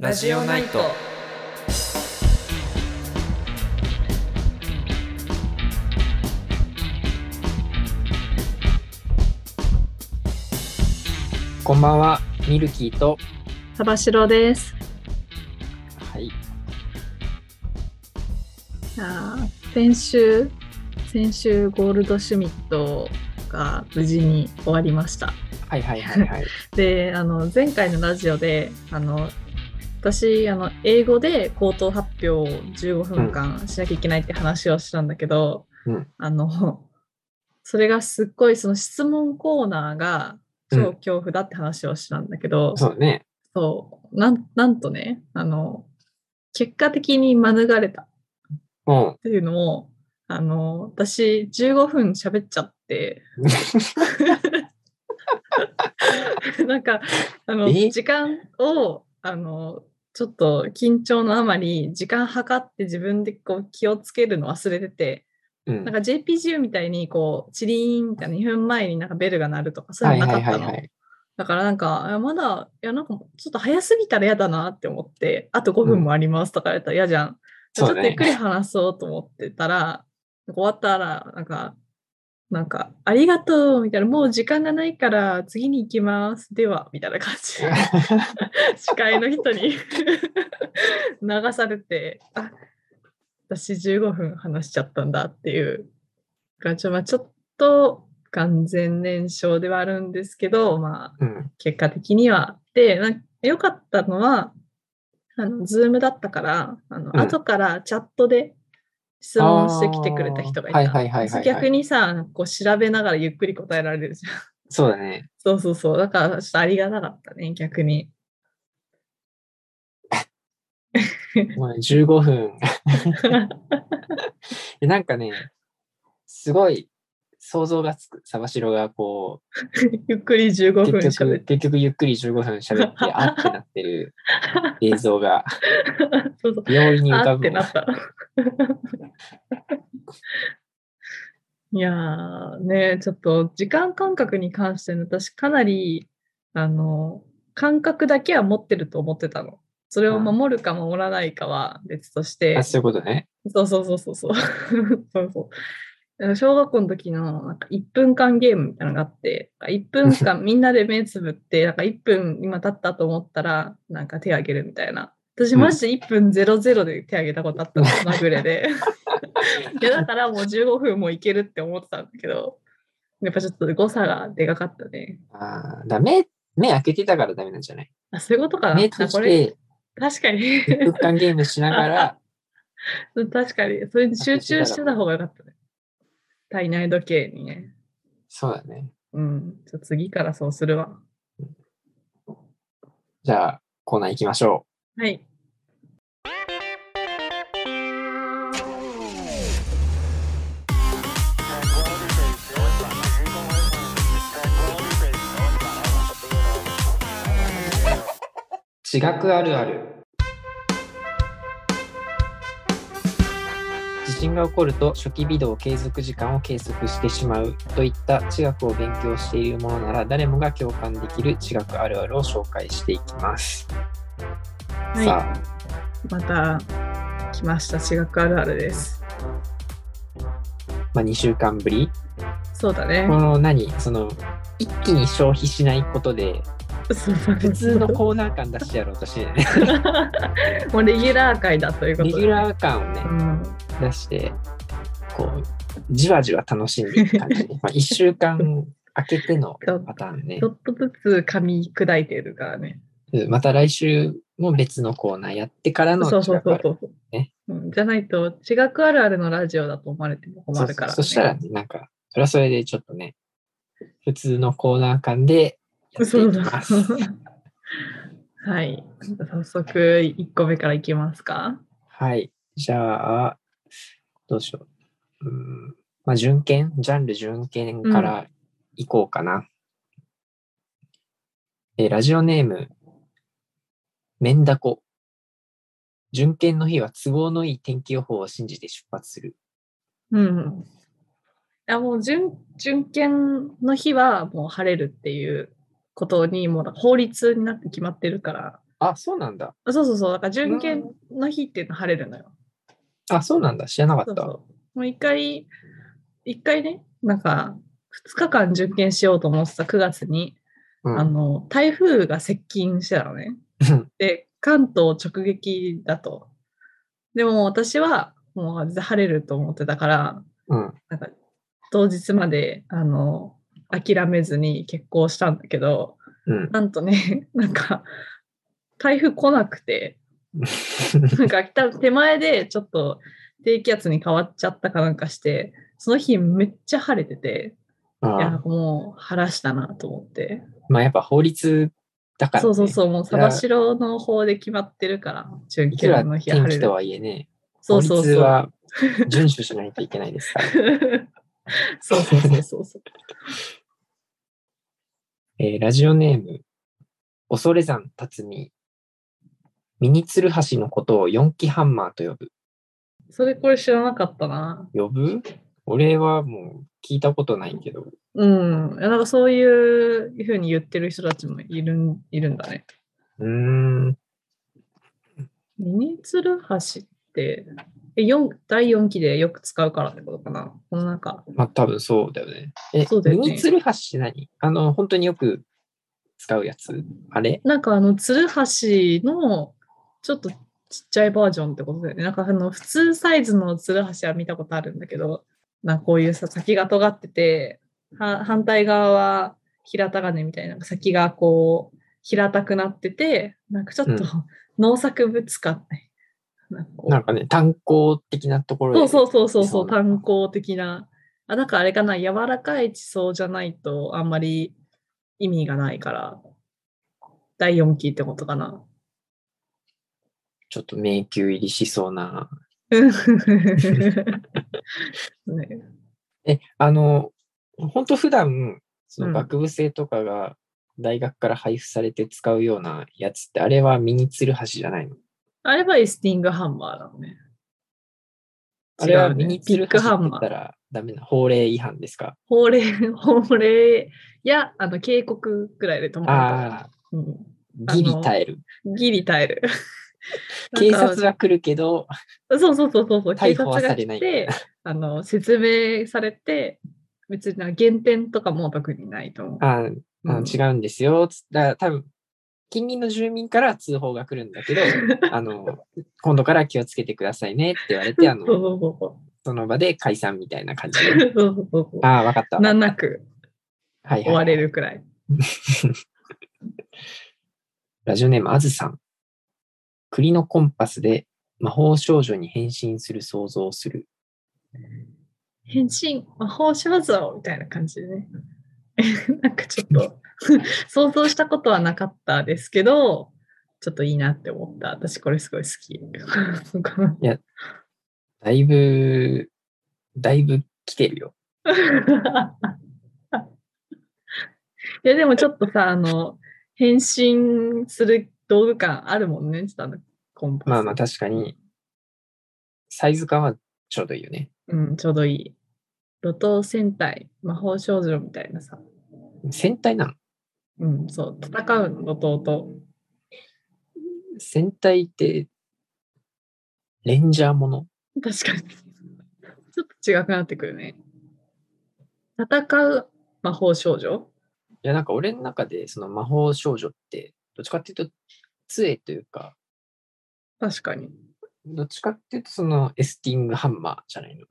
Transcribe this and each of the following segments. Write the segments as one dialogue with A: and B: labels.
A: ラジオナイト。こんばんは、ミルキーと、
B: サバシロです。
A: はい、
B: いやー先週、先週ゴールドシュミットが無事に終わりました。
A: はいはいはいはい。
B: で、あの前回のラジオで、あの私あの英語で口頭発表を15分間しなきゃいけないって話をしたんだけど、
A: うん
B: あのそれがすっごいその質問コーナーが超恐怖だって話をしたんだけど、
A: そうね。
B: そうなんなんとねあの結果的に免れた
A: うん。
B: っていうのもあの私15分喋っちゃって なんかあの
A: え？
B: 時間をあのちょっと緊張のあまり時間計って自分でこう気をつけるの忘れてて
A: うん
B: なんか JPGU みたいにこうチリーンみたいな2分前になんかベルが鳴るとかそういうのなかったの。
A: はい。
B: だからなんか、まだ、いやなんかちょっと早すぎたら嫌だなって思って、あと5分もありますとか言われたら嫌じゃん。ちょ
A: そうだね
B: っとゆっくり話そうと思ってたら、終わったら、なんか、なんか、ありがとうみたいな、もう時間がないから次に行きます。では、みたいな感じで。司会の人に流されて、あ私15分話しちゃったんだっていう感じ。まあちょっと完全燃焼ではあるんですけど、まあ
A: うん。
B: 結果的には。で、なんか良かったのは、あの、ズームだったから、あの、
A: うん
B: 後からチャットで質問してきてくれた人がいた。
A: あーはいはいはいはいはい
B: 逆にさ、こう調べながらゆっくり答えられるじゃん。
A: そうだね。
B: そうそうそう。だから、ちょっとありがたかったね、逆に。
A: もうね15分。でなんかね、すごい想像がつく。サバシロがこ
B: ゆっくり15
A: う、
B: 分
A: 結
B: 喋っ
A: 局、
B: て。
A: 結局ゆっくり15分喋って、あってなってる映像が
B: そうそう。
A: 容易に浮
B: あ
A: かぶ。
B: いやーね、ちょっと時間感覚に関しての私かなりあの感覚だけは持ってると思ってたの。それを守るか守らないかは別として
A: あ、そういうことね。
B: そうそうそうそうそう。そう小学校の時のなんか1分間ゲームみたいなのがあって、1分間 みんなで目つぶって、なんか1分今経ったと思ったら、なんか手挙げるみたいな。私
A: うん
B: マジで1分00で手挙げたことあったの、まぐれで。いやだからもう15分もいけるって思ってたんだけど、やっぱちょっと誤差がでかかったね。
A: ああ、だ目、目開けてたからダメなんじゃない？
B: あ、そういうことかな。
A: 目閉じて、
B: 確かに。
A: 1分間ゲームしながら、
B: 確かに。それに集中してた方がよかったね。体内時計にね。
A: そうだね。
B: うん。ちょっと次からそうするわ。
A: じゃあ、コーナー行きましょ
B: はい。
A: う。地学あるある。震が起こると初期微動継続時間を計測してしまうといった地学を勉強しているものなら誰もが共感できる地学あるあるを紹介していきます。
B: はい
A: さ
B: また来ました。地学あるあるです。
A: あ、まあ、2週間ぶり
B: そうだね
A: こ。の何その一気に消費しないことで普通のコーナー感出してやろうとしてね
B: もうレギュラー回だということで。
A: レギュラー感をね
B: うん。
A: 出してこうじわじわ楽しんでいく感じ、まあ、1週間空けてのパターンね
B: ちょっとずつ噛み砕いてるからね。
A: うんまた来週も別のコーナーやってからの
B: そうそうそうそう。
A: ね
B: うん、じゃないと、地学あるあるのラジオだと思われても困るから、ね。
A: そしたらねなんかそれはそれでちょっとね普通のコーナー感でやっていうきます。
B: はい。早速、1個目からいきますか。
A: はい。じゃあ、どうしよう。うん。まあ、準検ジャンル準検からいこうかな。えーラジオネーム、メンダコ。準検の日は都合のいい天気予報を信じて出発する。
B: うん。いやもう準、準検の日はもう晴れるっていうことにもう法律になって決まってるから、
A: あ、そうなんだ。
B: あそうそうそう。だから準検の日っていうのは晴れるのよ。
A: あ、そうなんだ。知らなかった。
B: そうそう。もう一回、一回ね、なんか、2日間準検しようと思ってた9月に、
A: うん
B: あの、台風が接近してたのね。で、関東直撃だと。でも私は、もう晴れると思ってたから、
A: うん。
B: なんか、当日まで、あの、諦めずに結婚したんだけど、
A: うん。
B: なんとね、なんか、台風来なくて、なんか多分手前でちょっと低気圧に変わっちゃったかなんかして、その日めっちゃ晴れてて、いや、もう晴らしたなと思って。
A: まあやっぱ法律だから、ね。
B: そうそうそう、もうサバシロの方で決まってるから、準
A: いくら
B: 決の日晴れる。
A: 天気とはいえね、法
B: そうそうそう。
A: 律は遵守しないといけないですから。
B: そ うそうそうそうそう。
A: えーラジオネーム、恐山辰巳。ミニツルハシのことを四気ハンマーと呼ぶ。
B: それこれ知らなかったな。
A: 呼ぶ？俺はもう聞いたことないけど。
B: うん。いやなんかそういうふうに言ってる人たちもいるんいるんだね。
A: うーん。
B: ミニツルハシって、え四第4期でよく使うからってことかな？このなんか、
A: まあ多分そうだよね。え、
B: そうだよね
A: ミニツルハシって何？あの、本当によく使うやつ？あれ？
B: なんかあの、ツルハシのちょっとちっちゃいバージョンってことだよね。なんかあの、普通サイズのツルハシは見たことあるんだけど、なこういうさ、先が尖ってて、は反対側は平たがねみたいな、先がこう、平たくなってて、なんかちょっと、
A: うん
B: 農作物感ね。なんかこう
A: なんかね、炭鉱的なところで
B: そうそうそうそう炭鉱的な。あ、なんかあれかな、柔らかい地層じゃないとあんまり意味がないから、第4期ってことかな。
A: ちょっと迷宮入りしそうな。
B: ね、
A: え、あの、本当普段、そ
B: うん
A: の学部生とかが大学から配布されて使うようなやつって、あれはミニツルハシじゃないの？
B: あれはエスティングハンマーだもんね。
A: あれはミニツルハシって。言ったらダメな法令違反ですか？
B: 法令、法令やあの警告くらいで止まる
A: ああ、
B: うん
A: ギリ耐える。
B: ギリ耐える。
A: 警察は来るけど、
B: そうそうそうそうそう、警察が
A: はされない
B: 来て、あの、説明されて、別にな減点とかも特にないと思う。
A: ああ
B: うん
A: 違うんですよ。つったら多分近隣の住民から通報が来るんだけど、あの、今度から気をつけてくださいねって言われて、あの、
B: そ
A: の場で解散みたいな感じで。ああ、わかった。
B: 難なく終われるくらい。
A: ラジオネーム、あずさん。栗のコンパスで魔法少女に変身する想像をする。
B: 変身、魔法少女みたいな感じでね。なんかちょっと 想像したことはなかったですけど、ちょっといいなって思った。私これすごい好き。
A: だいぶ、だいぶ来てるよ。
B: いやでもちょっとさ、あの、変身する道具感あるもんね、ちょっとあのコンパス。
A: まあまあ確かに、サイズ感はちょうどいいよね。
B: うん、ちょうどいい。路頭戦隊、魔法少女みたいなさ。
A: 戦隊なの
B: うん、そう、戦うの、路頭と。
A: 戦隊って、レンジャーもの？
B: 確かに。ちょっと違くなってくるね。戦う魔法少女？
A: いや、なんか俺の中で、その魔法少女って、どっちかっていうと、杖というか、
B: 確かに。
A: どっちかっていうと、そのエスティングハンマーじゃないの？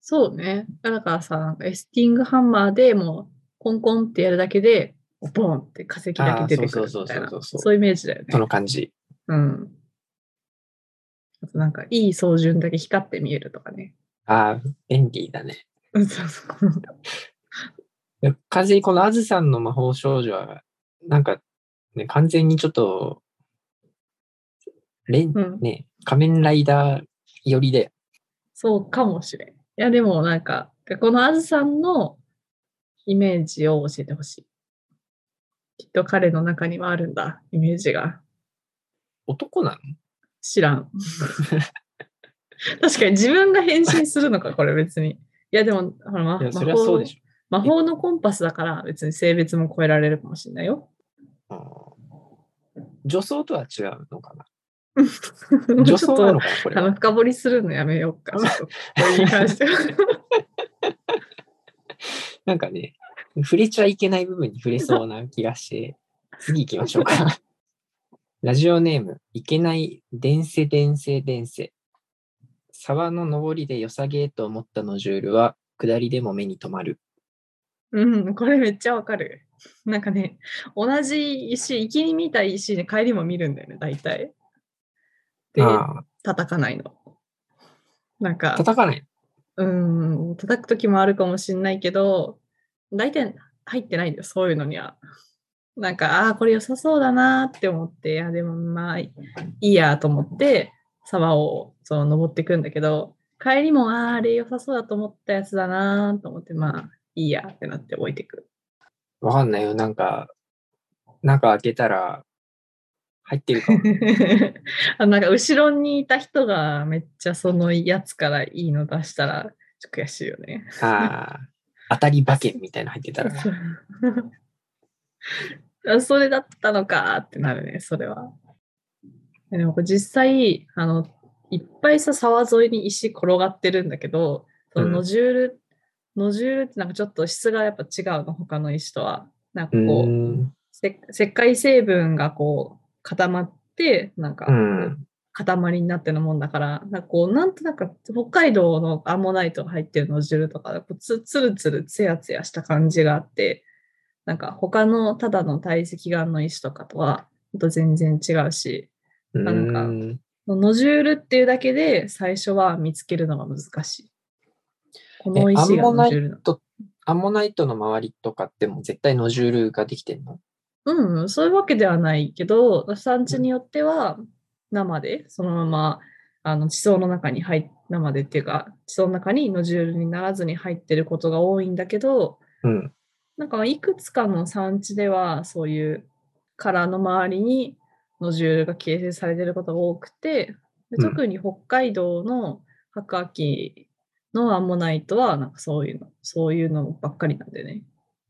B: そうね。だからさ、なんかエスティングハンマーでもう、コンコンってやるだけで、ボンって化石だけ出てくるみたいな。
A: そうそうそうそうそう
B: そういうイメージだよね
A: そ。の感じ。
B: うん。あとなんか、いい操縦だけ光って見えるとかね。
A: ああ、便利だね。
B: うんそうそう。
A: で完全にこのあずさんの魔法少女は、なんか、ね、完全にちょっと、レン、
B: うん
A: ね、仮面ライダー寄りで、
B: そうかもしれん。いや、でもなんか、このあずさんのイメージを教えてほしい。きっと彼の中にはあるんだ、イメージが。
A: 男なの
B: 知らん。確かに自分が変身するのか、これ別に。いや、でも、ほら、ま魔法のコンパスだから別に性別も超えられるかもしれないよ。
A: ょ。女装とは違うのかな？
B: 女
A: 女装なのかなこれ
B: あの
A: は。
B: 深掘りするのやめようか。ちょっとこれに関しては。
A: なんかね、触れちゃいけない部分に触れそうな気がして、次行きましょうか。ラジオネーム、いけない伝世伝世伝世。沢の上りで良さげと思ったノジュールは、下りでも目に留まる。
B: うん、これめっちゃわかる。なんかね、同じ石、行きに見た石で帰りも見るんだよね、大体。で、
A: あ
B: 叩かないの。なん
A: あ、
B: か、
A: 叩かない。
B: うん、叩く時もあるかもしれないけど、大体入ってないんだよ、そういうのには。なんか、ああー、これ良さそうだなーって思って、いや、でもまあ、いいやと思って、沢をその登っていくんだけど、帰りも、あーあれ良さそうだと思ったやつだなーと思って、まあ、いいやってなって置いていく。
A: わかんないよ。なんか、中開けたら、入ってるかも。
B: あなんか後ろにいた人がめっちゃそのやつからいいの出したらちょっと悔しいよね。
A: ああ、当たり馬券みたいなの入ってたら。
B: あそれだったのかってなるね、それは。でもこれ実際、あの、いっぱいさ、沢沿いに石転がってるんだけど、その
A: うん
B: ノジュール、ノジュールってなんかちょっと質がやっぱ違うの、他の石とは。なんか
A: う
B: こう、石灰成分がこう固まって、なんか
A: うん。
B: 塊になってるもんだから、なんかこう、なんとなく北海道のアンモナイトが入ってるノジュールとか、こうつつるつるつやつやした感じがあって、なんか他のただの堆積岩の石とかとは、と全然違うし、
A: う
B: なんかノジュールっていうだけで最初は見つけるのが難しい。この
A: え
B: 石が
A: アンモナイ
B: ノジュールなの？
A: アンモナイトの周りとかってもう絶対ノジュールができてんの？
B: うん、そういうわけではないけど、産地によっては生でそのままあの地層の中に入っ生でっていうか、地層の中にノジュールにならずに入ってることが多いんだけど、
A: うん。
B: なんかいくつかの産地ではそういう殻の周りにノジュールが形成されてることが多くて、で
A: うん
B: 特に北海道の白亜紀のアンモナイトはなんかそういうの、そういうのばっかりなんでね。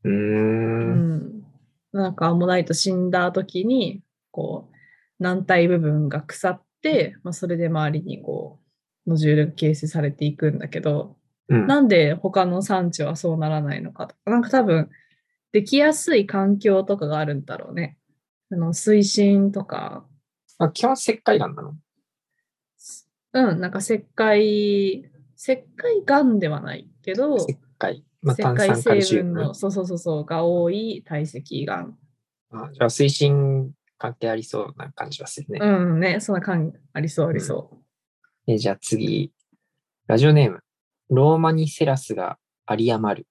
A: うー。
B: うんん、なんかアンモナイト死んだ時にこう軟体部分が腐って、まあ、それで周りにこうノジュールが形成されていくんだけど
A: うん。
B: なんで他の産地はそうならないのかとかなんか多分できやすい環境とかがあるんだろうね。あの水深とか、
A: あ基本石灰岩なの？
B: うん、なんか石灰、石灰岩ではないけど、
A: 石灰。まあ、
B: 石
A: 炭
B: 灰
A: 酸カルシ
B: 成
A: ウム
B: 分の、。そうそうそうそう、が多い堆積岩。
A: あじゃあ水深関係ありそうな感じはするね。
B: うんね、そんな感ありそうありそう。
A: えじゃあ次。ラジオネーム。ローマにセラスが有り余る。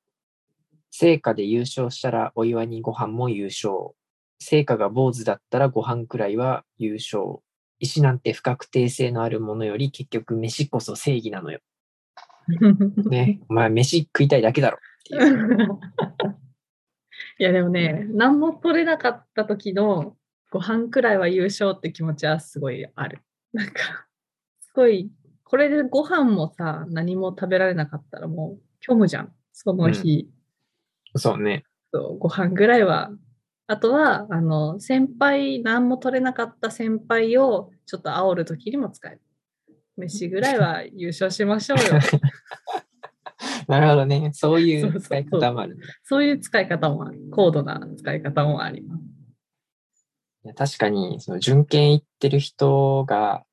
A: 聖火で優勝したらお祝いにご飯も優勝。聖火が坊主だったらご飯くらいは優勝。石なんて不確定性のあるものより結局飯こそ正義なのよ。ね。お前飯食いたいだけだろっていう。
B: いやでもね、何も取れなかった時のご飯くらいは優勝って気持ちはすごいある。なんか、すごい、これでご飯もさ、何も食べられなかったらもう虚無じゃん。その日、
A: そうね。
B: そうご飯ぐらいは。あとは、あの、先輩、何も取れなかった先輩をちょっと煽る時にも使える。飯ぐらいは優勝しましょうよ。
A: なるほどね。そうい
B: そう
A: 使い方もあるんだ。
B: そういう使い方もある。高度な使い方もあります。
A: いや確かに、その巡検行ってる人が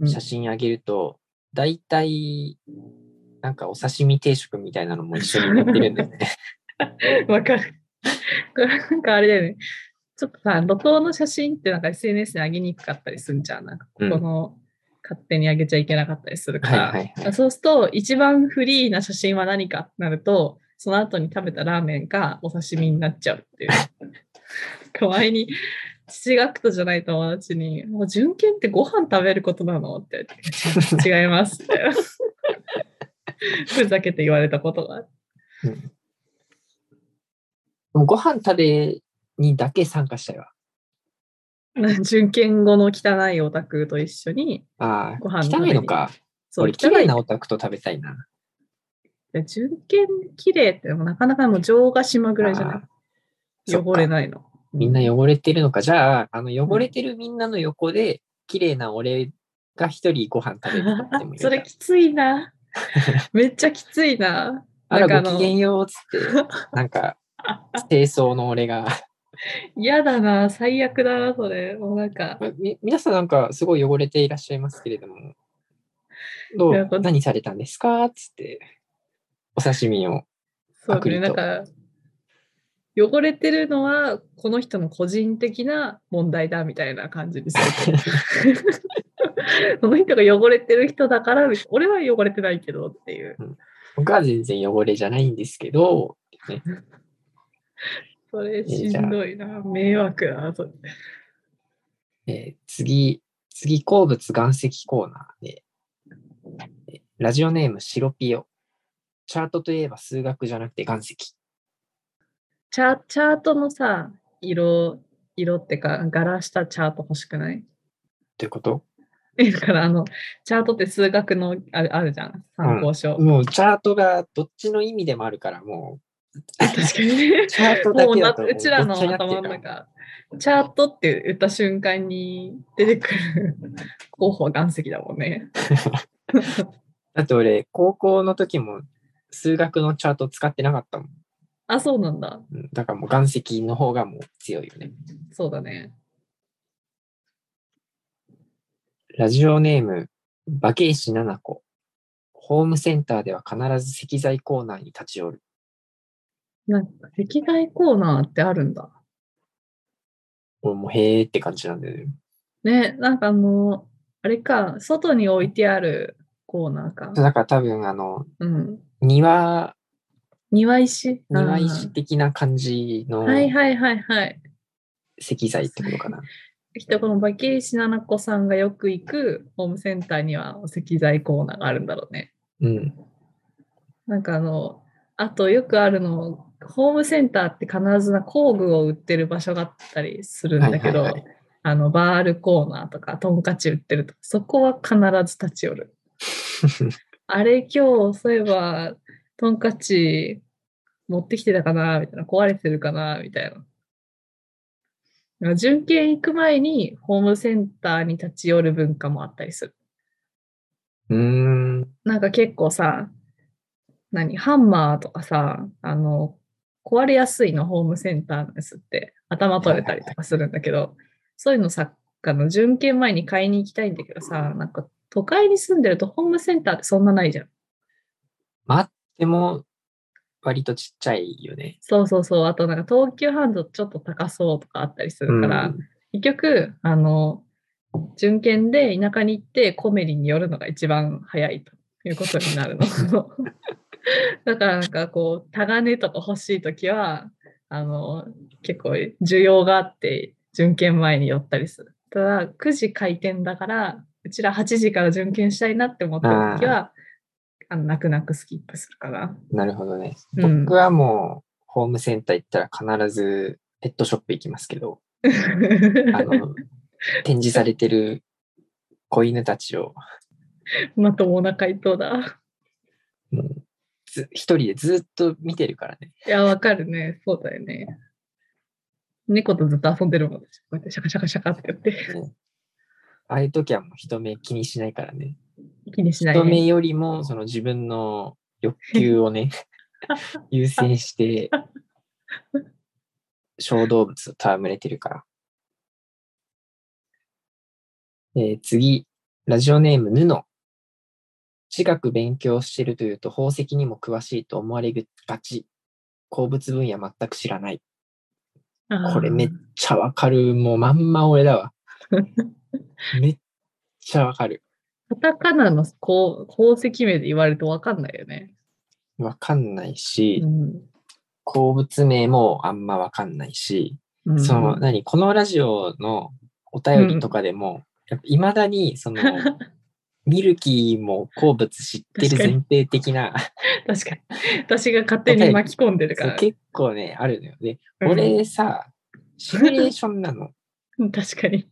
B: うん
A: 写真あげると、大体、なんかお刺身定食みたいなのも一緒に載ってるんだよね。
B: わかる。これなんかあれだよね。ちょっとさ、路頭の写真ってなんか SNS に上げにくかったりするんじゃん。なんかここの、勝手に上げちゃいけなかったりするから。
A: はいはいはい
B: そうすると、一番フリーな写真は何かってなると、その後に食べたラーメンがお刺身になっちゃうっていう。前に、父学徒じゃない友達に、もう純犬ってご飯食べることなの？って違いますって。ふざけて言われたことがある。
A: うんご飯食べにだけ参加したよ。
B: 純犬語の汚いオタクと一緒に、
A: ああ、
B: ご飯食
A: 汚いのか。
B: そう、
A: 俺、綺麗なオタクと食べたいな。
B: い。純犬綺麗ってもなかなかもう城ヶ島ぐらいじゃない？
A: あーそっか
B: 汚れないの。
A: みんな汚れてるのか。じゃあ、あの汚れてるみんなの横で、綺麗な俺が一人ご飯食べるってもいい
B: それきついな。めっちゃきついな。なんかあの
A: ごきげんようっつって、なんか、清掃の俺が。
B: 嫌だな。最悪だな、それ。もうなんか、
A: み皆さんなんかすごい汚れていらっしゃいますけれども、どう？何されたんですか？っつって、お刺身を。
B: そうね、なんか、汚れてるのはこの人の個人的な問題だみたいな感じにすると。その人が汚れてる人だから、俺は汚れてないけどっていう。
A: 僕は全然汚れじゃないんですけど、ね、
B: それしんどいな。迷惑だな、それ。
A: えー次、次、鉱物岩石コーナーで、えーラジオネームシロピオ。チャートといえば数学じゃなくて岩石。
B: チャチャートのさ、色、色ってか、柄したチャート欲しくない？
A: ということ？
B: えだから、あの、チャートって数学のあるあるじゃん。参考書。
A: もうチャートがどっちの意味でもあるから、も
B: 確かに。
A: チャート
B: うな
A: けだと
B: うちらの頭の中、チャートって言った瞬間に出てくる候補は岩石だもんね。
A: だって俺、高校の時も数学のチャート使ってなかったもん。
B: あ、そうなんだ。
A: うんだからもう岩石の方がもう強いよね。
B: そうだね。
A: ラジオネーム、馬ケ石七子。ホームセンターでは必ず石材コーナーに立ち寄る。
B: なんか、石材コーナーってあるんだ。
A: 俺もうへーって感じなんだよね。
B: ね、なんかあの、あれか、外に置いてあるコーナーか。
A: だから多分あの、
B: うん。
A: 庭、
B: 庭石？
A: 庭石的な感じの
B: はいはいはいはい。
A: 石材ってことかな。
B: きっとこのバケイシナナコさんがよく行くホームセンターには石材コーナーがあるんだろうね。
A: うん。
B: なんかあの、あとよくあるの、ホームセンターって必ずな工具を売ってる場所があったりするんだけど、
A: はいはいはい
B: あの、バールコーナーとか、トンカチ売ってるとか、そこは必ず立ち寄る。あれ今日、そういえば、トンカチ持ってきてたかなみたいな。壊れてるかなみたいな。準検行く前にホームセンターに立ち寄る文化もあったりする。
A: うーん。
B: なんか結構さ、何、ハンマーとかさ、あの、壊れやすいのホームセンターのやつって頭取れたりとかするんだけど、そういうのさ、あの、準検前に買いに行きたいんだけどさ、なんか都会に住んでるとホームセンターってそんなないじゃん。
A: まあ、でも、割とちっちゃいよね。
B: そうそうそう。あとなんか東急ハンズちょっと高そうとかあったりするから、
A: うん
B: 結局、あの、準検で田舎に行ってコメリに寄るのが一番早いということになるの。だからなんかこう、タガネとか欲しいときは、あの、結構需要があって、準検前に寄ったりする。ただ、9時開店だから、うちら8時から準検したいなって思ってるときは、あの泣く泣くスキップするかな。
A: なるほどね。
B: うん
A: 僕はもう、ホームセンター行ったら必ずペットショップ行きますけど、あの、展示されてる子犬たちを、
B: まともな回答だ。
A: もう、ず一人でずっと見てるからね。
B: いや、わかるね。そうだよね。猫とずっと遊んでるもん。こうやってシャカシャカシャカってやって。
A: ああいう時はもう人目気にしないからね。
B: 気にしない、
A: 人目
B: ね。
A: よりも、その自分の欲求をね、優先して、小動物と戯れてるから。えー次、ラジオネーム、ヌノ。地学勉強してるというと宝石にも詳しいと思われがち。鉱物分野全く知らない。これめっちゃわかる。もうまんま俺だわ。めっちゃわかる。
B: カタカナのこう宝石名で言われるとわかんないよね。
A: わかんないし、
B: うん
A: 鉱物名もあんまわかんないし、
B: うん
A: その、何、このラジオのお便りとかでも、やっぱ未だに、その、ミルキーも鉱物知ってる前提的な、
B: 確かに。私が勝手に巻き込んでるから。
A: 結構ね、あるのよ。で、
B: うん
A: 俺さ、シミュレーションなの。
B: う ん確かに。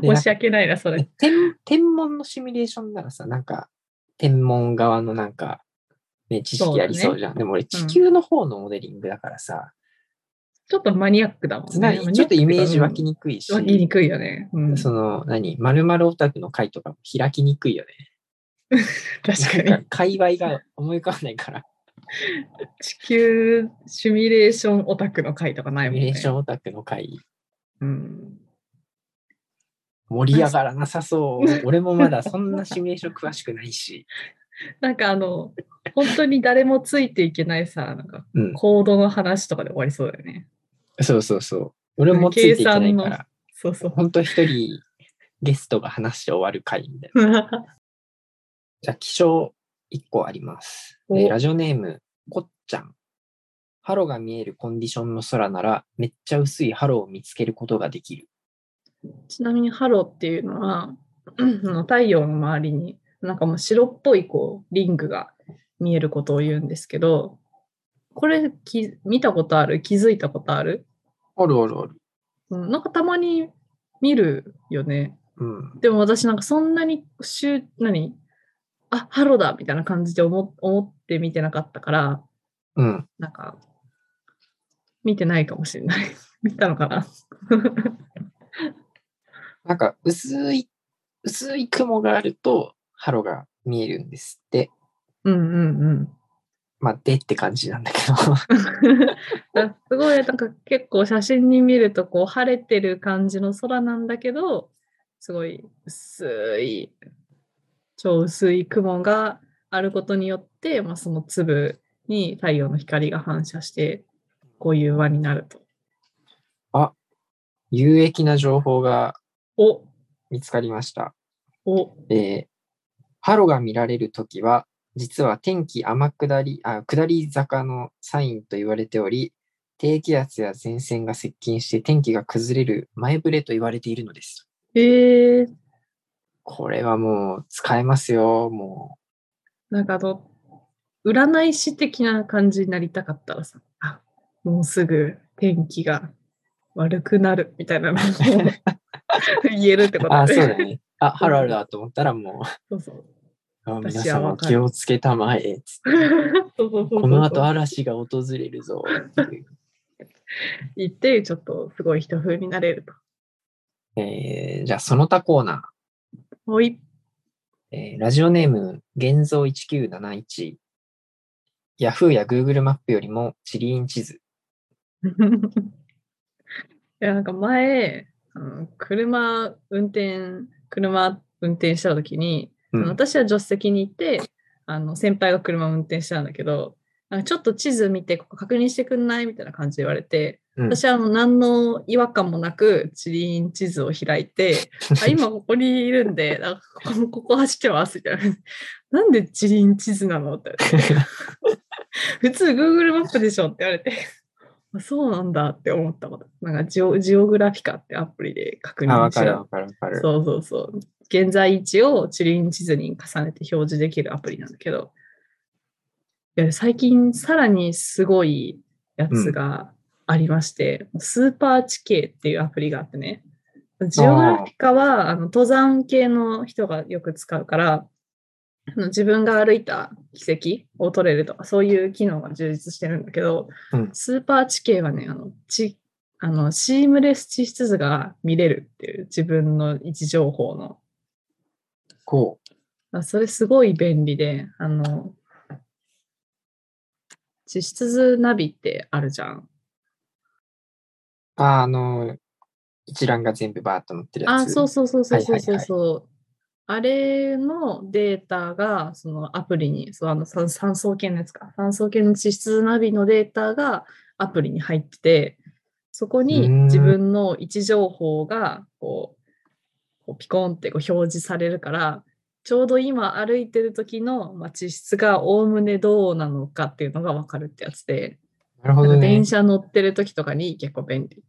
A: で
B: 申し訳ないな、それ。
A: 天天文のシミュレーションならさ、なんか、天文側のなんか、ね、知識ありそうじゃん。でも俺、地球の方のモデリングだからさ、
B: ちょっとマニアックだもんね。
A: りちょっとイメージ湧き
B: に
A: にくいし、
B: 湧きにくいよね。うん、
A: その、何、〇〇オタクの回とかも開きにくいよね。
B: 確かに。
A: 界隈が思い浮かばないから、
B: 地球シミュレーションオタクの回とかないもんね。
A: シミュレーションオタクの回、
B: うん。
A: 盛り上がらなさそう。俺もまだそんなシミュレーション詳しくないし。
B: なんかあの、本当に誰もついていけないさ、なんか
A: うん。
B: コードの話とかで終わりそうだよね。
A: そうそうそう。俺もついていけないか
B: 計
A: ら、
B: そうそう。
A: 本当一人ゲストが話して終わる回みたいな。じゃあ、気象1個あります。ラジオネーム、こっちゃん。ハロが見えるコンディションの空なら、めっちゃ薄いハロを見つけることができる。
B: ちなみにハロっていうのは、太陽の周りになんかもう白っぽいこうリングが見えることを言うんですけど、これき見たことある？気づいたことある、
A: あるあるある。
B: うん、なんかたまに見るよね。
A: うん。
B: でも私なんかそんなにしゅ何？あ、ハロだみたいな感じで思思って見てなかったから、
A: うん。
B: なんか見てないかもしれない。見たのかな？
A: なんか、薄い、薄い雲があると、ハロが見えるんですって。
B: うんうんうん。
A: まあ、でって感じなんだけど。
B: だすごいなんか結構写真に見るとこう晴れてる感じの空なんだけどすごい薄い超薄い雲があることによって、まあ、その粒に太陽の光が反射してこういう輪になると。
A: 有益な情報が
B: お
A: 見つかりました。
B: お
A: えーハロが見られるときは、実は天気天下り、あ、下り坂のサインと言われており、低気圧や前線が接近して天気が崩れる前触れと言われているのです。
B: えー、
A: これはもう使えますよ、も
B: なんかあの占い師的な感じになりたかったらさあもうすぐ天気が悪くなるみたいなのを 言えるってこ
A: う。
B: と
A: あ、そうだね。あ、ハロあるだと思ったらも
B: そうそう。
A: 皆様
B: はわかる
A: 気をつけたまえ、この後嵐が訪れるぞ、っていう。
B: 言って、ちょっとすごい人風になれると。
A: えーじゃあ、その他コーナ
B: ほい。
A: ー、えーラジオネーム、現像1971。ヤフーや Google マップよりも地理院地図。
B: いや、なんか前、あの車運転、車運転した時に、
A: うん
B: 私は助手席にいて、あの先輩が車運転してたんだけど、なんかちょっと地図見て、ここ確認してくんない？みたいな感じで言われて、
A: うん
B: 私はあの何の違和感もなく地理院地図を開いて、あ今ここにいるんで、あここここ走ってますみたいな。なんで地理院地図なの？って言われて。普通 Google マップでしょ？って言われて。あそうなんだって思ったこと。なんかジオジオグラフィカってアプリで確認して
A: かるわかるわかる。
B: そうそうそう。現在位置を地理院地図に重ねて表示できるアプリなんだけど、いや最近さらにすごいやつがありまして、スーパー地形っていうアプリがあってね、ジオグラフィカはあの登山系の人がよく使うから、自分が歩いた軌跡を取れるとか、そういう機能が充実してるんだけど、
A: うん
B: スーパー地形はね、あの地あのシームレス地質図が見れるっていう自分の位置情報の。
A: こ
B: あそれすごい便利で、あの、地質図ナビってあるじゃん。
A: う。あ、あの、一覧が全部バーッと載ってるやつ。
B: あ、そうそうそうそうそうそう
A: はいはいはい
B: そう。あれのデータが、そのアプリに、そうあの酸酸素系のやつか、酸素系の地質図ナビのデータがアプリに入ってて、そこに自分の位置情報がこう、こうピコンってこう表示されるから、ちょうど今歩いてる時の、まあ、地質がおおむねどうなのかっていうのが分かるってやつで、
A: なるほどね
B: 電。車乗ってる時とかに結構便利。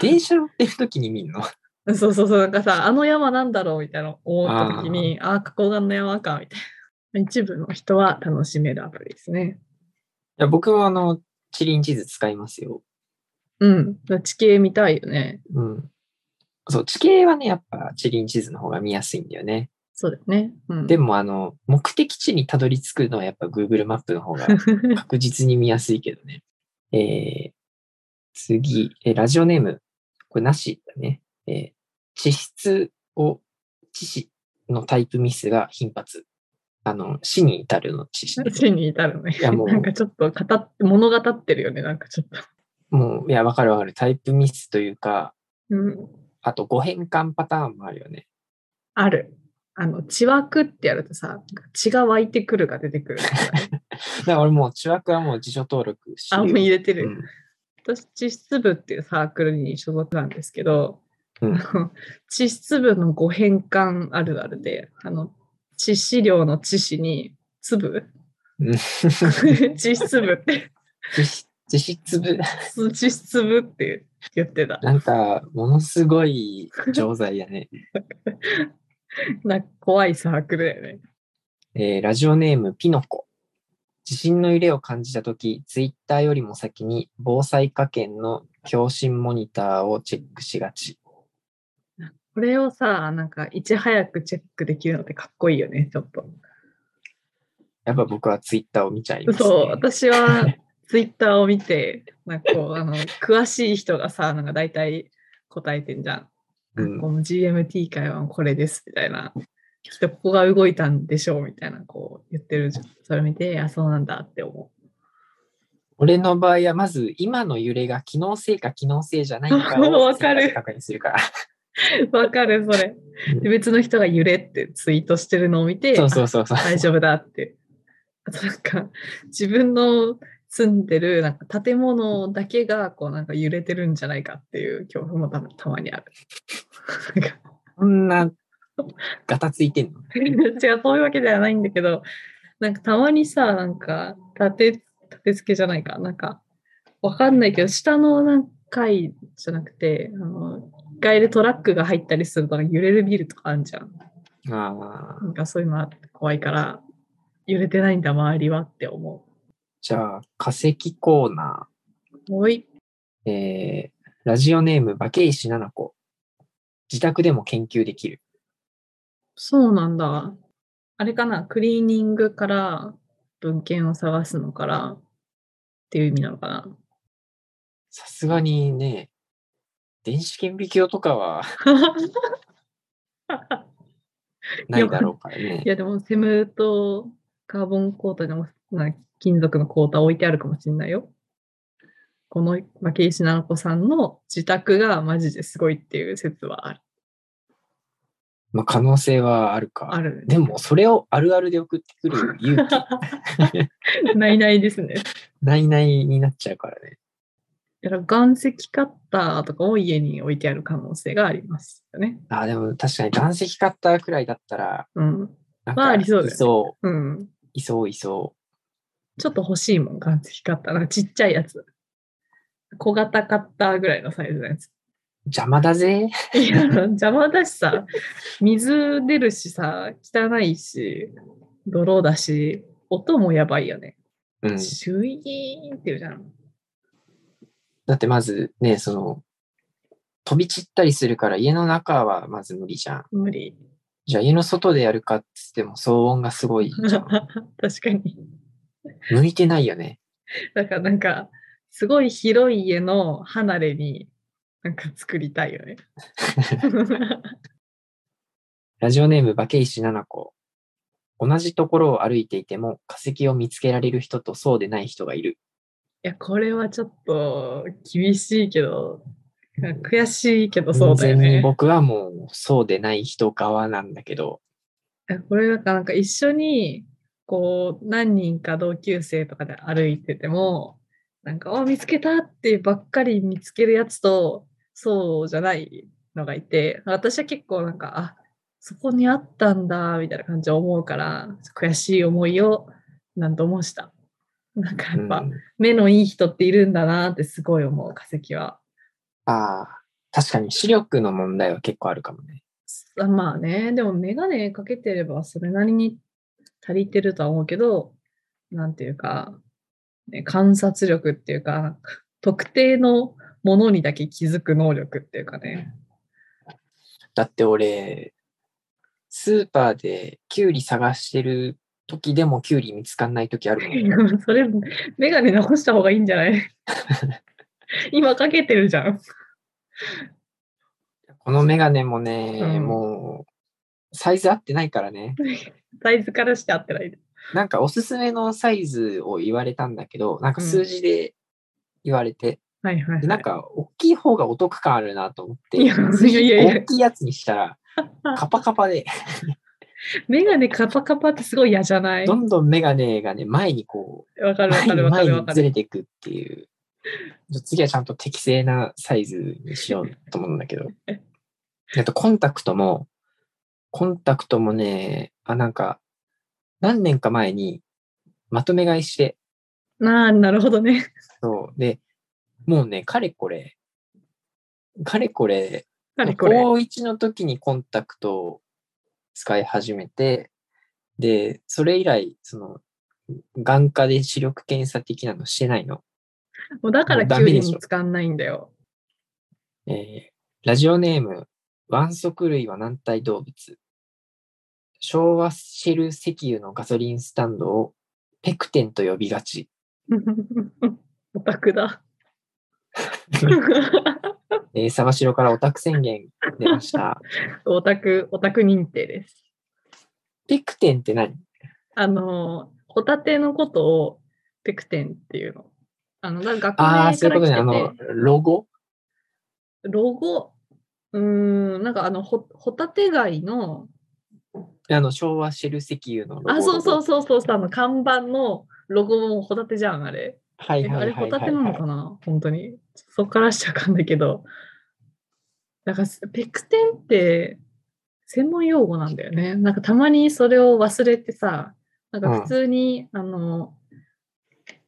A: 電車乗ってる時に見るの？
B: そうそうそう、なんかさ、あの山なんだろうみたいな思った時に、ああ、花崗岩の山か、みたいな。一部の人は楽しめるアプリですね。
A: いや僕もあの、地理院地図使いますよ。
B: うん。地形見たいよね。
A: うん。そう、地形はね、やっぱ地理院地図の方が見やすいんだよね。
B: そうだよね。うん、
A: でも、あの、目的地にたどり着くのはやっぱ Google マップの方が 確実に見やすいけどね。えー、次、えラジオネーム、これなしだね。えー地質を、致死のタイプミスが頻発。あの、死に至るの致死ね。
B: 死に至るね。
A: いやもう
B: なんかちょっと語っ物語ってるよね、なんかちょっと。
A: もう、いや、わかるわかる。タイプミスというか、
B: うん。
A: あと、誤変換パターンもあるよね。
B: ある。あの、血枠ってやるとさ、血が湧いてくるが出てくる。
A: だから俺もう、中学はもう辞書登録して
B: あ、もう入れてる。
A: うん
B: 私、地質部っていうサークルに所属なんですけど、
A: うん
B: 地質部の誤変換あるあるで、あの、致死量の致死に粒？
A: うん
B: 地質部って、
A: 実実質部、
B: 地質部って 言ってた。
A: なんか、ものすごい錠剤やね。
B: なんか怖いサークルだよね。
A: えーラジオネーム、ピノコ。地震の揺れを感じたとき、ツイッターよりも先に防災科研の共振モニターをチェックしがち。
B: これをさ、なんかいち早くチェックできるのってかっこいいよね、ちょっと。
A: やっぱ僕はツイッターを見ちゃいます、ね。
B: そう、私はツイッターを見て、なんかこう、あの、詳しい人がさ、なんか大体答えてんじゃん。
A: うん
B: この GMT 会はこれです、みたいな。きっとここが動いたんでしょう、みたいな、こう言ってるじゃん。それを見て、あ、そうなんだって思
A: 俺の場合は、まず今の揺れが機能性か機能性じゃないかを
B: わかる
A: 確認するから。
B: う。わかる、それ。で別の人が揺れってツイートしてるのを見て、
A: そうそうそうそう。
B: あ大丈夫だって。あとなんか、自分の住んでるなんか建物だけがこうなんか揺れてるんじゃないかっていう恐怖もたたまにある。なん
A: な、ガタついてんの？
B: 違う、そういうわけではないんだけど、なんかたまにさ、なんか、立て、立て付けじゃないか、なんか、わかんないけど、下の何階じゃなくて、あの、1階でトラックが入ったりするとなんか揺れるビルとかあるじゃん。
A: ああ。
B: なんかそういうのあって怖いから、揺れてないんだ、周りはって思
A: じゃあ、化石コーナ
B: う。おい。
A: ー。えー、ラジオネーム、バケイシ7個。自宅でも研究できる。
B: そうなんだ。あれかな、クリーニングから文献を探すのからっていう意味なのかな？
A: さすがにね、電子顕微鏡とかは ないだろうからね
B: い。やでもセムとカーボンコートでもな金属のコーター置いてあるかもしれないよ。この負け石七子さんの自宅がマジですごいっていう説はある。
A: まあ、可能性はあるか。
B: ある。
A: でも、それをあるあるで送ってくる勇気、
B: ないないですね。
A: ないないになっちゃうからね。
B: だから岩石カッターとかを家に置いてある可能性がありますよね。
A: あ、でも確かに岩石カッターくらいだったら、
B: うん。まあ
A: か、
B: ありそうだよね
A: いそ
B: うん。
A: う、いそう、いそ
B: ちょっと欲しいもん、岩石カッター。なちっちゃいやつ。小型カッターぐらいのサイズのやつ。
A: う。邪魔だぜ。
B: いや、邪魔だしさ、水出るしさ、汚いし、泥だし、音もやばいよね。
A: うん。
B: シュイーンって言うじゃん。
A: だってまずね、その、飛び散ったりするから家の中はまず無理じゃん。
B: 無理。
A: じゃあ家の外でやるかっつっても騒音がすごいじゃん。
B: 確かに。
A: 向いてないよね。
B: だからなんか、すごい広い家の離れになんか作りたいよね。
A: ラジオネーム、バケイシ7個。同じところを歩いていても化石を見つけられる人とそうでない人がいる。
B: いや、これはちょっと厳しいけど、悔しいけどそうだよね。
A: 僕はもうそうでない人側なんだけど、
B: これなんかなんか一緒にこう何人か同級生とかで歩いててもなんか「あ見つけた!」ってばっかり見つけるやつとそうじゃないのがいて私は結構なんかあそこにあったんだみたいな感じで思うから悔しい思いをなんともした。なんかやっぱ、
A: うん
B: 目のいい人っているんだなってすごい思う化石は。
A: ああ、確かに視力の問題は結構あるかもね。
B: あまあね、でもメガネかけてればそれなりに足りてるとは思うけど、なんていうか、ね、観察力っていうか、特定のものにだけ気づく能力っていうかね。
A: だって俺、スーパーでキュウリ探してる時でもキュウリ見つかんない時あるもん。
B: それ、メガネ直した方がいいんじゃない？今かけてるじゃん。
A: このメガネもね、
B: うん
A: もう、サイズ合ってないからね。
B: サイズからして合ってない。
A: なんかおすすめのサイズを言われたんだけど、なんか数字で言われて、
B: はいはい、はい。
A: でなんか大きい方がお得感あるなと思って、
B: いやいやいや
A: 大きいやつにしたら、カパカパで、
B: メガネカパカパってすごい嫌じゃない？
A: どんどんメガネがね、前にこう、
B: わかるわか
A: 前
B: るわかる。
A: にずれていくっていう。次はちゃんと適正なサイズにしようと思うんだけど。あとコンタクトも、コンタクトもね、あ、なんか、何年か前にまとめ買いして、
B: なあ、なるほどね。
A: そう。で、もうね、かれこれ、かれこれ、
B: あれこれ。
A: 高1の時にコンタクトを使い始めて、で、それ以来、その、眼科で視力検査的なのしてないの。
B: もうだからキュウリ使んないんだよ。
A: えーラジオネーム、腕足類は軟体動物。昭和シェル石油のガソリンスタンドをペクテンと呼びがち。
B: オタクだ。
A: えー、サバシロからオタク宣言出ました。
B: オタク、オタク認定です。
A: ペクテンって何？
B: あの、ホタテのことをペクテンっていうの。あの、学
A: ああ、
B: 名か
A: そういうことね。あの、ロゴ？
B: ロゴ、うーん、なんかあの、ホホタテ貝の、
A: あの、昭和シェル石油の。
B: あ、そうそう
A: う。
B: そうそうあの、看板のロゴもホタテじゃん、あれ。
A: はい
B: えあれ、
A: はいはいはい、
B: ホタテなのかな？本当に。そっからしちゃわかんないけど。だから、ペクテンって専門用語なんだよね。なんかたまにそれを忘れてさ、なんか普通に、あの、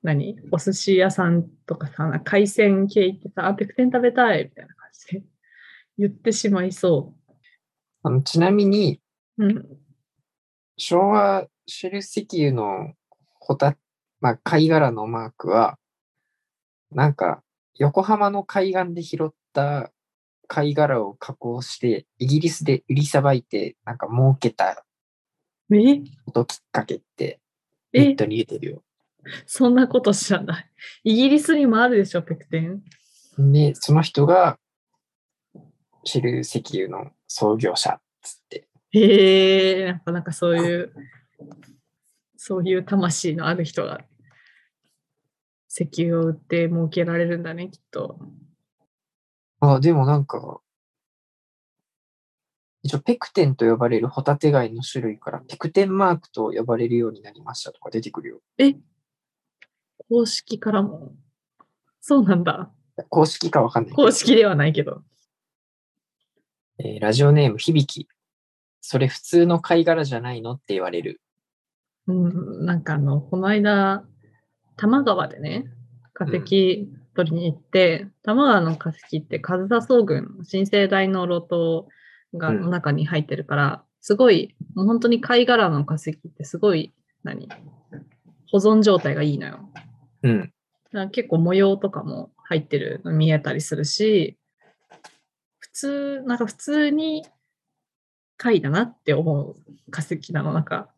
B: 何？お寿司屋さんとかさ、海鮮系行ってさ、あ、ペクテン食べたいみたいな感じで言ってしまいそ
A: あのちなみに、
B: う。うん。
A: 昭和シェル石油のホタ、まあ、貝殻のマークは、なんか、横浜の海岸で拾った貝殻を加工して、イギリスで売りさばいて、なんか儲けた
B: え？
A: こときっかけって、ネ
B: え
A: ットに出てるよ。
B: そんなこと知らない。イギリスにもあるでしょ、ペクテン。
A: で、その人が、シェル石油の創業者っつって。
B: へえ、やっぱなんかそういう、そういう魂のある人が石油を売って儲けられるんだね、きっと。
A: あ、でもなんか、一応ペクテンと呼ばれるホタテ貝の種類からペクテンマークと呼ばれるようになりましたとか出てくるよ。
B: え？公式からも？そうなんだ。
A: 公式かわかんない。
B: 公式ではないけど。
A: えーラジオネーム響き。それ普通の貝殻じゃないのって言われる。
B: うん、なんかあの、この間、多摩川でね、化石取りに行って、多摩川の化石って上総総郡、新生大の路頭が
A: うん
B: の中に入ってるから、すごい、もう本当に貝殻の化石ってすごい、何？保存状態がいいのよ。
A: うん。
B: 結構模様とかも入ってるの見えたりするし、普通、なんか普通に貝だなって思う化石なの。なんか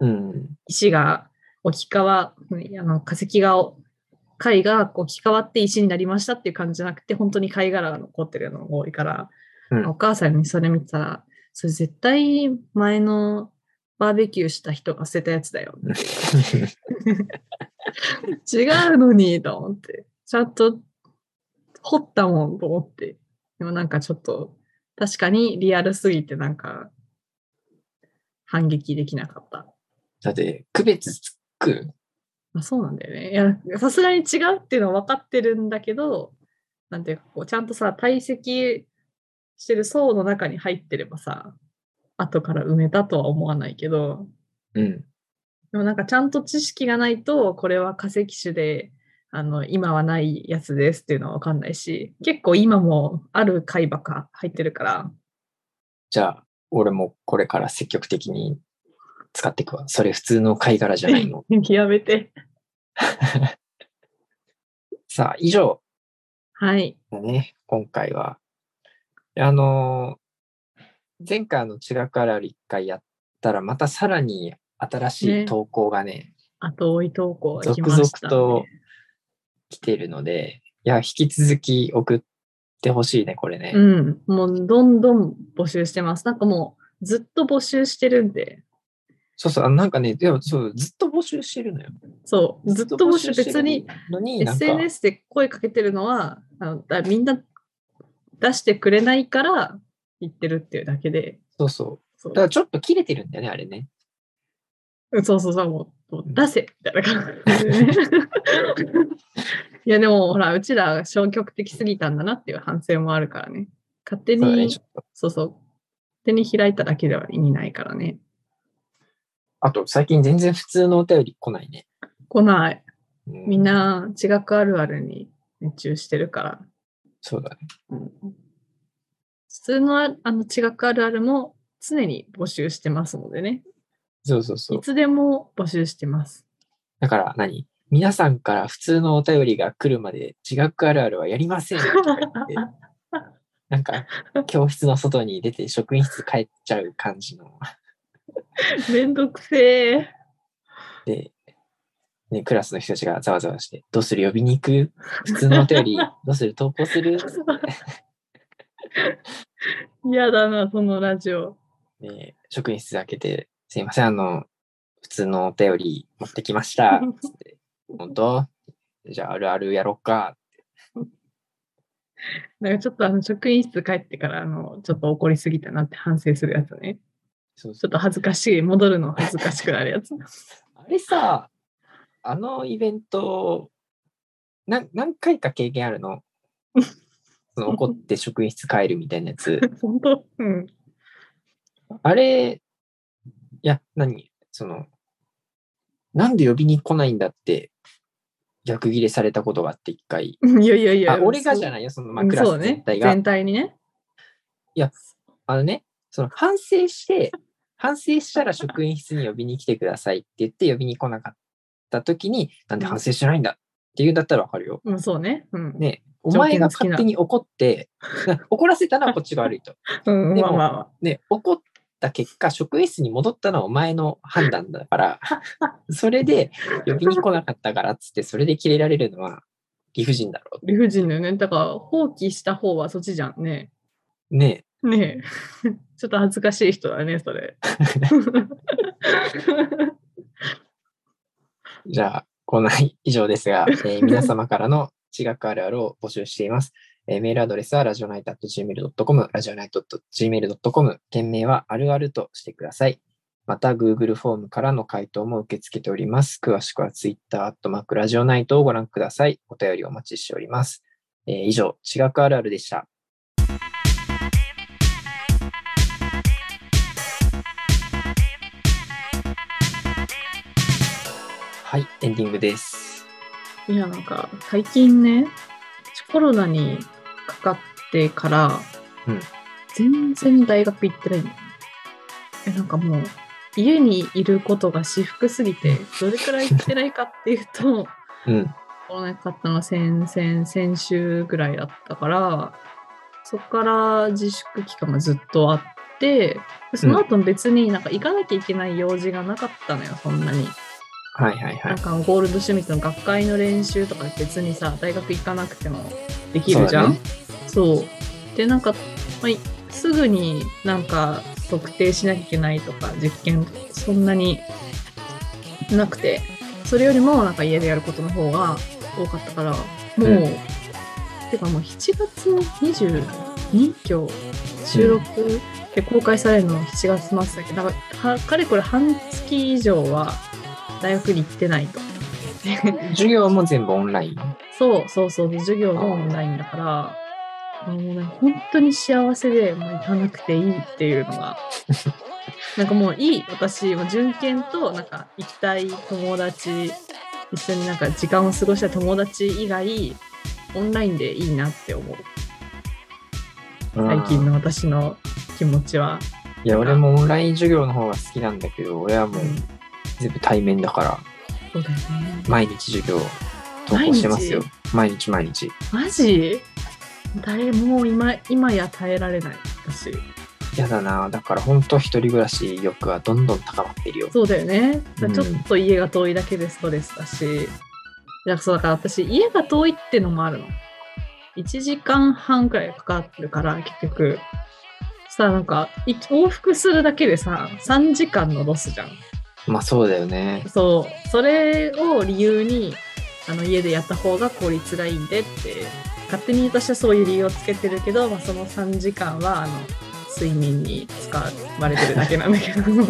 A: うん。
B: 石が置き換わ、あの化石が、貝が置き換わって石になりましたっていう感じじゃなくて、本当に貝殻が残ってるのが多いから、
A: うん
B: お母さんにそれ見てたら、それ絶対前のバーベキューした人が捨てたやつだよ。違うのにと思って、ちゃんと掘ったもんと思って。でもなんかちょっと、確かにリアルすぎてなんか、反撃できなかった。
A: だって、区別つく？
B: まあ、そうなんだよね。いや、さすがに違うっていうのは分かってるんだけど、なんていうかこう、ちゃんとさ、堆積してる層の中に入ってればさ、後から埋めたとは思わないけど、
A: うん。
B: でもなんかちゃんと知識がないと、これは化石種で、あの、今はないやつですっていうのは分かんないし、結構今もある貝ばっか入ってるから、
A: じゃあ、俺もこれから積極的に使っていくわ。それ普通の貝殻じゃないの。
B: やめて。
A: さあ、以上
B: はい。
A: だね、今回は。あのー前回の違くあるある一回やったら、またさらに新し
B: ね
A: い投稿がね、
B: 後追い投稿
A: 続。々と来てるので、や、引き続き送ってほしいね、これね。
B: うん。もうどんどん募集してます。なんかもうずっと募集してるんで。
A: そうそう、なんかね、でもそう、ずっと募集してるのよ。
B: そう。ずっと募集、
A: してる
B: 別に SNS で声かけてるのは、あのだみんな出してくれないから言ってるっていうだけで。
A: そうそう。
B: そう
A: だからちょっと切れてるんだよね、あれね。
B: うんそうそうそう、もうもう出せみたいな感じでね。いや、でもほら、うちら消極的すぎたんだなっていう反省もあるからね。勝手に、
A: ちょっと。
B: そうそう、勝手に開いただけでは意味ないからね。
A: あと、最近全然普通のお便り来ないね。
B: 来ない。
A: う
B: みん。な、地学あるあるに熱中してるから。
A: そうだね。
B: うん普通のああの地学あるあるも常に募集してますのでね。
A: そうそうそ。
B: いうつでも募集してます。
A: だから何？皆さんから普通のお便りが来るまで、地学あるあるはやりませんとか言って。なんか、教室の外に出て職員室帰っちゃう感じの。
B: めんどくせえ。
A: で、ね、クラスの人たちがざわざわして、どうする？呼びに行く？普通のお便り、どうする？投稿する？
B: 嫌だな、そのラジオ。
A: で職員室開けて、すいません、あの、普通のお便り持ってきました。つって、本当？じゃあ、あるあるやろっか。
B: なんかちょっとあの職員室帰ってからあのちょっと怒りすぎたなって反省するやつね。
A: そう
B: ちょっと恥ずかしい、戻るの恥ずかしくなるやつ。
A: あれさ、あのイベント、なん何回か経験あるの？その怒って職員室帰るみたいなやつ。
B: 本当？うん。
A: あれ、いや、何？その、なんで呼びに来ないんだって、逆ギレされたことがあって、一回。
B: いやいやいや。
A: あ、俺がじゃ
B: い
A: ないよ、その、まあ、クラス全体が。
B: 全体にね。
A: あのね、その、反省して、反省したら職員室に呼びに来てくださいって言って呼びに来なかった時に、なんで反省してないんだって言うんだったらわかるよ。
B: うん、そうね。うん。
A: ね、お前が勝手に怒って、怒らせたのはこっちが悪いと。
B: うん、
A: でも
B: まあまあまあ。
A: ね、怒った結果、職員室に戻ったのはお前の判断だから、それで呼びに来なかったからっつって、それでキレられるのは理不尽だろ
B: 理不尽だよね。だから、放棄した方はそっちじゃんね。
A: う。ね
B: ねえ。ちょっと恥ずかしい人だね、それ。
A: じゃあ、コーナー以上ですが、えー皆様からの地学あるあるを募集しています。えーメールアドレスはラジオナイト .gmail.com、ラジオナイト .gmail.com、件名はあるあるとしてください。また、Google フォームからの回答も受け付けております。詳しくは Twitter、アットマークラジオナイトをご覧ください。お便りお待ちしております。えー以上、地学あるあるでした。はい、エンディングです。
B: いや、なんか、最近ね、コロナにかかってから、
A: うん
B: 全然大学行ってないんだよねえ、なんかもう、家にいることが私服すぎて、どれくらい行ってないかっていうと、
A: うん。
B: コロナにかかったのは先々、先週ぐらいだったから、そこから自粛期間がずっとあって、その後別になんか行かなきゃいけない用事がなかったのよ、そんなに。
A: はいはいは
B: ないん。かゴールドシュミットの学会の練習とか別にさ大学行かなくてもできるじゃんそう,、でなんか、まあいすぐになんか測定しなきゃいけないとか実験そんなになくてそれよりもなんか家でやることの方が多かったからもう、
A: うん
B: てかもう7月22今日収録で公開されるの7月末だけどだからはかれこれ半月以上は大学に行ってないと。
A: 授業も全部オンライン？
B: そうそうそう、授業もオンラインだから、もうね、本当に幸せで、もう行かなくていいっていうのが、なんかもういい、私、もう準検と、なんか行きたい友達、一緒になんか時間を過ごした友達以外、オンラインでいいなって思う。最近の私の気持ちは。
A: いや、俺もオンライン授業の方が好きなんだけど、俺はもう
B: うん
A: 全部対面だから、
B: そうだよね。
A: 毎日授業投稿してますよ。毎日毎日。
B: マジ？誰も今、今や耐えられない、私。
A: やだな。だから本当一人暮らし欲はどんどん高まっているよ。
B: そうだよね。
A: うん
B: ちょっと家が遠いだけでストレスだし。いやそうだから私、家が遠いってのもあるの。1時間半くらいかかってるから、結局。さあ、なんか、い往復するだけでさ、3時間のロスじゃん。
A: まあそうだよね。
B: そう。それを理由に、あの、家でやった方が効率がいいんでって、勝手に私はそういう理由をつけてるけど、まあ、その3時間は、あの、睡眠に使われてるだけなんだけど。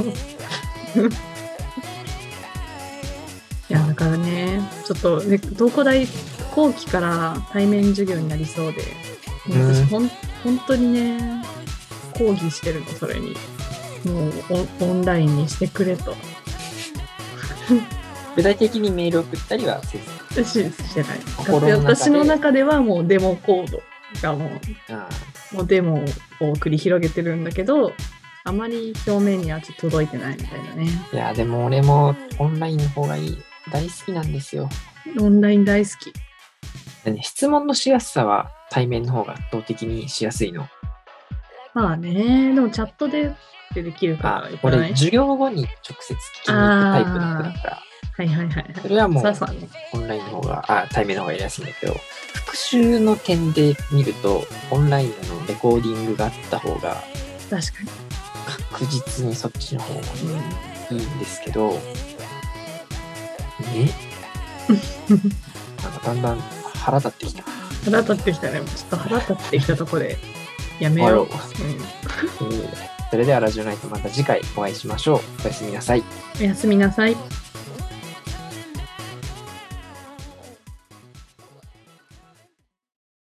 B: いや、だからね、ちょっと、ね、東工大後期から対面授業になりそうで、私
A: うん
B: ほん、本当にね、抗議してるの、それに。もうオンオンラインにしてくれと。
A: 具体的にメール送ったりはせず。
B: ししてない。私の中ではもうデモコードがも
A: あ
B: う、もうデモを繰り広げてるんだけど、あまり表面にはちょっと届いてないみたいなね。
A: あいや、でも俺もオンラインの方がいい。大好きなんですよ。
B: オンライン大好き。
A: 質問のしやすさは対面の方が圧倒的にしやすいの。
B: まあね、でもチャットでできるから
A: 俺、授業後に直接聞きに行くタイプの人だから、
B: はいはいはい
A: それはもう。オンラインの方が、あ、対面の方がやりやすいんだけど、復習の点で見ると、オンラインのレコーディングがあった方が、
B: 確かに。
A: 確実にそっちの方が
B: うん
A: いいんですけど、ねなんかだんだん腹立ってきた。
B: 腹立ってきたね。ちょっと腹立ってきたとこでやめよう。うん
A: それではラジオナイトまた次回お会いしましょう。おやすみなさい。
B: おやすみなさい。